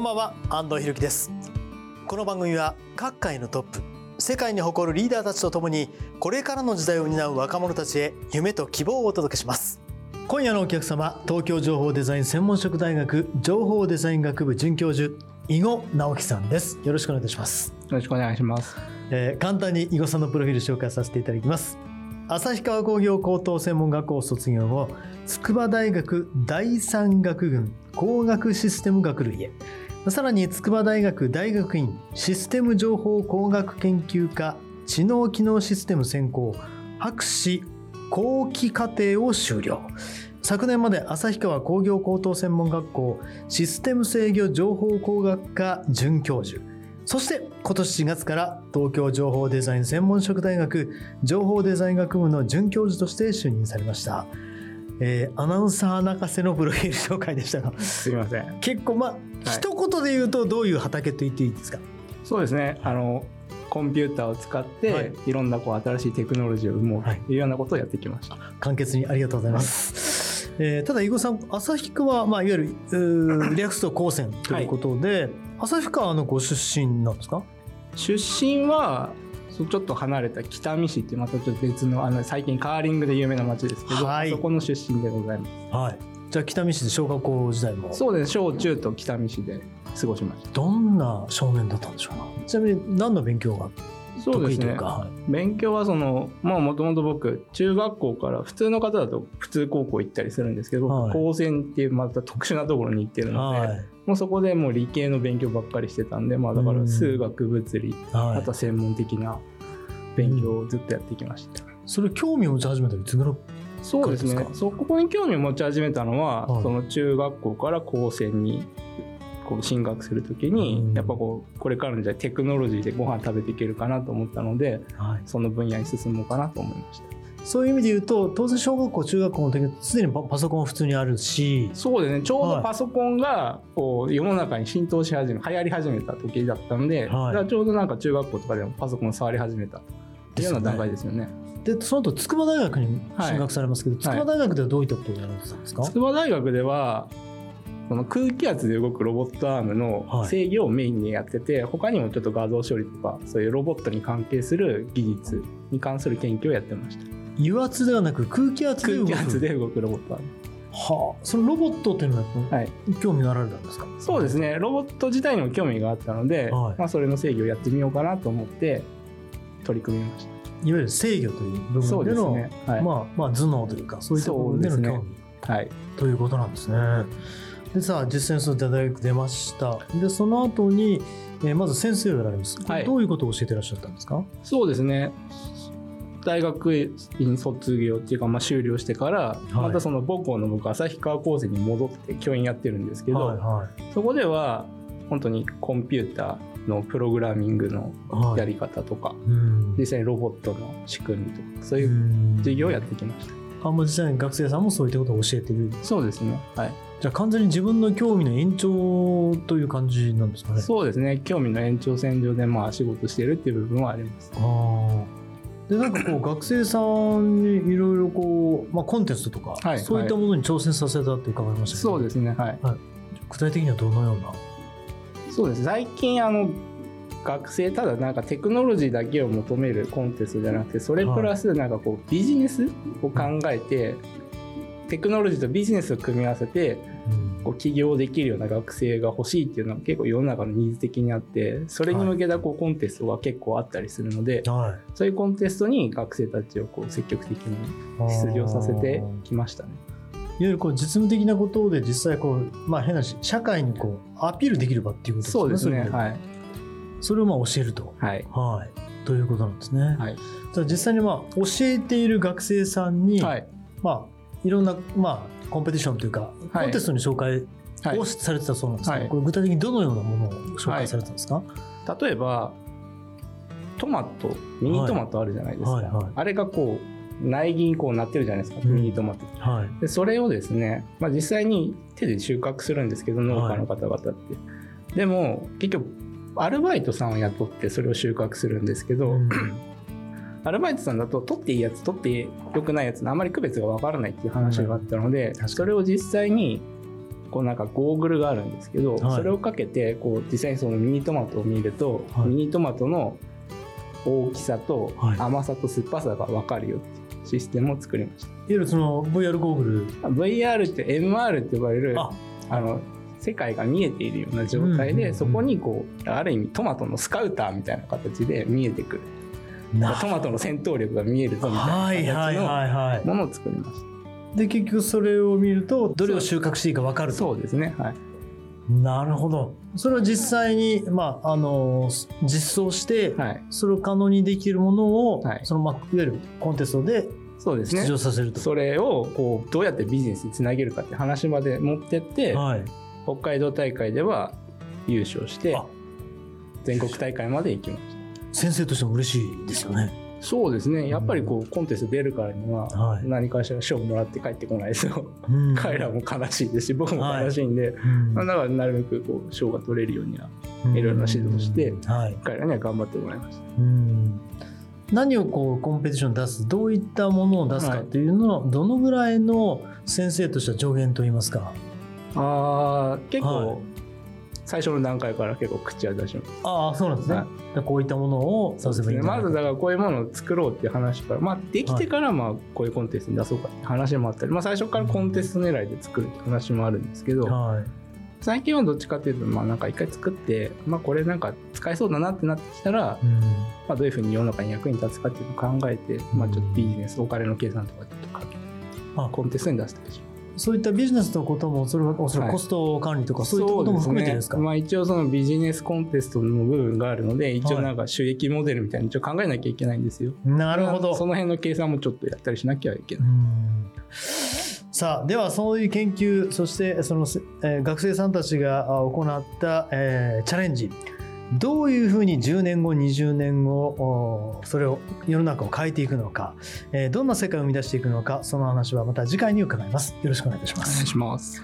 んばんは安藤博樹です。この番組は各界のトップ世界に誇るリーダーたちとともにこれからの時代を担う若者たちへ夢と希望をお届けします。今夜のお客様東京情報デザイン専門職大学情報デザイン学部准教授伊後直樹さんです。よろしくお願いいたします。よろしくお願いします。えー簡単に伊後さんのプロフィール紹介させていただきます。旭川工業高等専門学校を卒業後筑波大学第三学群工学システム学類へさらに筑波大学大学院システム情報工学研究科知能機能システム専攻博士後期課程を修了。昨年まで旭川工業高等専門学校システム制御情報工学科准教授。そして今年4月から東京情報デザイン専門職大学情報デザイン学部の准教授として就任されました、えーアナウンサー泣かせのプロフィール紹介でしたが。すいません。結構まあ、一言で言うとどういう畑と言っていいですか？そうですね。あのコンピューターを使って、はい。い、ろんなこう新しいテクノロジーを生もうとはい。いうようなことをやってきました。簡潔にありがとうございます、えーただ伊後さん旭川、まあ、いわゆるうー略すと高専ということで、旭川のご出身なんですか？出身はちょっと離れた北見市ってまたちょっと別のあの最近カーリングで有名な町ですけど、はいそこの出身でございます。はいじゃあ北見市で小学校時代も？そうです。小中と北見市で過ごしました。どんな少年だったんでしょうか？ちなみに何の勉強が？そうですね。勉強はそのまあもともと僕中学校から普通の方だと普通高校行ったりするんですけど、はい。高専っていうまた特殊なところに行ってるので、はい。もうそこでもう理系の勉強ばっかりしてたんでまあだから数学物理、はい。あとは専門的な勉強をずっとやってきました、それ興味を持ち始めたらいつ頃そうですね。そうですか？そこに興味を持ち始めたのは、はい。その中学校から高専にこう進学するときに、うん。やっぱこうこれからの時代テクノロジーでご飯食べていけるかなと思ったのではい、その分野に進もうかなと思いました。そういう意味で言うと当然小学校中学校の時すでにパパソコンは普通にあるし。そうですね。ちょうはい。どパソコンがこう世の中に浸透し始め流行り始めた時だったんで、だからちょうどなんか中学校とかでもパソコン触り始めたっていうような段階ですよね。でその後筑波大学に進学されますけど、はい。筑波大学ではどういったことをやられてたんですか、筑波大学ではこの空気圧で動くロボットアームのはい。制御をメインにやってて、他にもちょっと画像処理とかそういうロボットに関係する技術に関する研究をやってました。油圧ではなく空気圧で動く。空気圧で動くロボットアーム。はあ。そのロボットっていうのははい。興味があられたんですか？そうですね。ロボット自体にも興味があったので、はい。まあ、それの制御をやってみようかなと思って取り組みました。いわゆる制御という部分ですのね。はい、まあまあ頭脳というかそういった部分での興ね。味。はい。ということなんですね。でさあ実践する大学出ました。でその後に、えーまず先生をやられます。はいどういうことを教えてらっしゃったんですか？そうですね大学院卒業っていうか、まあ、修了してから、いまたその母校の僕旭川高専に戻って教員やってるんですけど、はいはそこでは本当にコンピューターのプログラミングのいはい。やり方とか、うん。実際にロボットの仕組みとかそういううん授業をやってきました、あもう実際に学生さんもそういったことを教えてる。そうですねはいじゃあ完全に自分の興味の延長という感じなんですかね。そうですね。興味の延長線上でまあ仕事してるっていう部分はあります。あー。でなんかこう 学生さんにいろいろこう、まあ、コンテストとか、はいそういったものに挑戦させたって伺いましたけど、そうですね。はい。具体的にはどのような？そうです。最近あの学生ただなんかテクノロジーだけを求めるコンテストじゃなくてそれプラスなんかこうビジネスを考えてテクノロジーとビジネスを組み合わせてうんこう起業できるような学生が欲しいっていうのは結構世の中のニーズ的にあってそれに向けたこうコンテストが結構あったりするので、はそういうコンテストに学生たちをこう積極的にい。出場させてきましたね。いわゆるこう実務的なことで実際こう、まあ変なし、社会にこうアピールできる場っていうことですね。そうですね。はい。それをまあ教えると。はい。はい。ということなんですね。はい。じゃあ実際にまあ教えている学生さんに、はい。まあいろんなまあコンペティションというか、はい。コンテストに紹介はい。をされてたそうなんですけど、はい。これ具体的にどのようなものを紹介されてたんですか？例えばトマトミニトマトあるじゃないですか、はい。はい。はい。あれがこう苗木にこうなってるじゃないですか、うん。ミニトマト。はい。でそれをですね、まあ、実際に手で収穫するんですけど農家の方々って、でも結局アルバイトさんを雇ってそれを収穫するんですけど、うん アルバイトさんだと取っていいやつ取ってよくないやつのあまり区別がわからないっていう話があったので、確かに。それを実際にこうなんかゴーグルがあるんですけど、はい。それをかけてこう実際にそのミニトマトを見ると、はい。ミニトマトの大きさとはい。甘さと酸っぱさが分かるよっていうシステムを作りました。いわゆるその VR ゴーグル VR って MR って呼ばれるああの世界が見えているような状態で、うんうんうんそこにこうある意味トマトのスカウターみたいな形で見えてくるなトマトの戦闘力が見えるぞみたいな形のものを作りましで結局それを見るとどれを収穫していいか分かたると。そうですねはい。なるほど。それを実際にまああの実装して、はい。それを可能にできるものを、はい。そのまあいわゆるコンテストでそうですね。出場させると、それをこうどうやってビジネスにつなげるかって話まで持ってってはい。北海道大会では優勝してあ。全国大会まで行きまし先生としても嬉しいですよね。たそうですね。やっぱりこうコンテスト出るからにははい。何かしら賞もらって帰ってこないとうん。彼らも悲しいですし僕も悲しいんで、うんまあだからなるべくこう賞が取れるようにはいろいろな指導をしてはい。彼らには頑張ってもらいました。うん。何をこうコンペティションに出すどういったものを出すかっていうのは、どのぐらいの先生としては上限といいますか？あー結はい。構最初の段階から結構口は出します。ああそうなんですね、はい。でこういったものを出せばいいんじゃないかまずだからこういうものを作ろうっていう話から、まあ、できてからまあこういうコンテストに出そうかって話もあったり、まあ、最初からコンテスト狙いで作るって話もあるんですけど、はい。最近はどっちかっていうとまあなんか一回作って、まあ、これなんか使えそうだなってなってきたら、うん。まあ、どういうふうに世の中に役に立つかっていうのを考えて、まあ、ちょっとビジネスお金の計算とかちょっとかけてあ。コンテストに出したりします。そういったビジネスのこともそれはおそらくはい。コスト管理とかそういったことも含めてですか、ね。まあ、一応そのビジネスコンテストの部分があるので一応なんか収益モデルみたいに一応考えなきゃいけないんですよ。なるほど。その辺の計算もちょっとやったりしなきゃいけない。うんさあではそういう研究そしてその、えー学生さんたちがあ行った、えーチャレンジどういうふうに10年後20年後おそれを世の中を変えていくのか、えーどんな世界を生み出していくのかその話はまた次回に伺います。よろしくお願いしまお願いすします。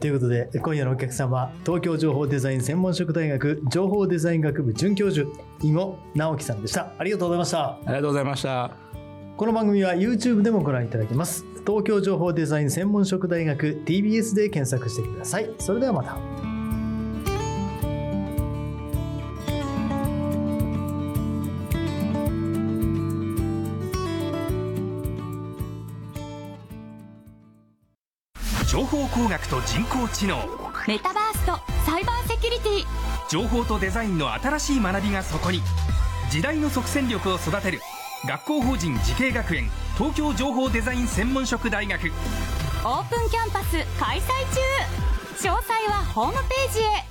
ということで今夜のお客様は東京情報デザイン専門職大学情報デザイン学部准教授伊後直樹さんでした。ありがとうございました。ありがとうございました。この番組は YouTube でもご覧いただけます。東京情報デザイン専門職大学 TBS で検索してください。それではまた工学と人工知能。メタバースとサイバーセキュリティ。情報とデザインの新しい学びがそこに。時代の即戦力を育てる。学校法人慈恵学園。東京情報デザイン専門職大学。オープンキャンパス開催中。詳細はホームページへ。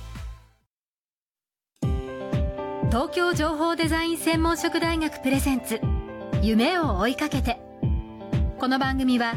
東京情報デザイン専門職大学プレゼンツ。夢を追いかけて。この番組は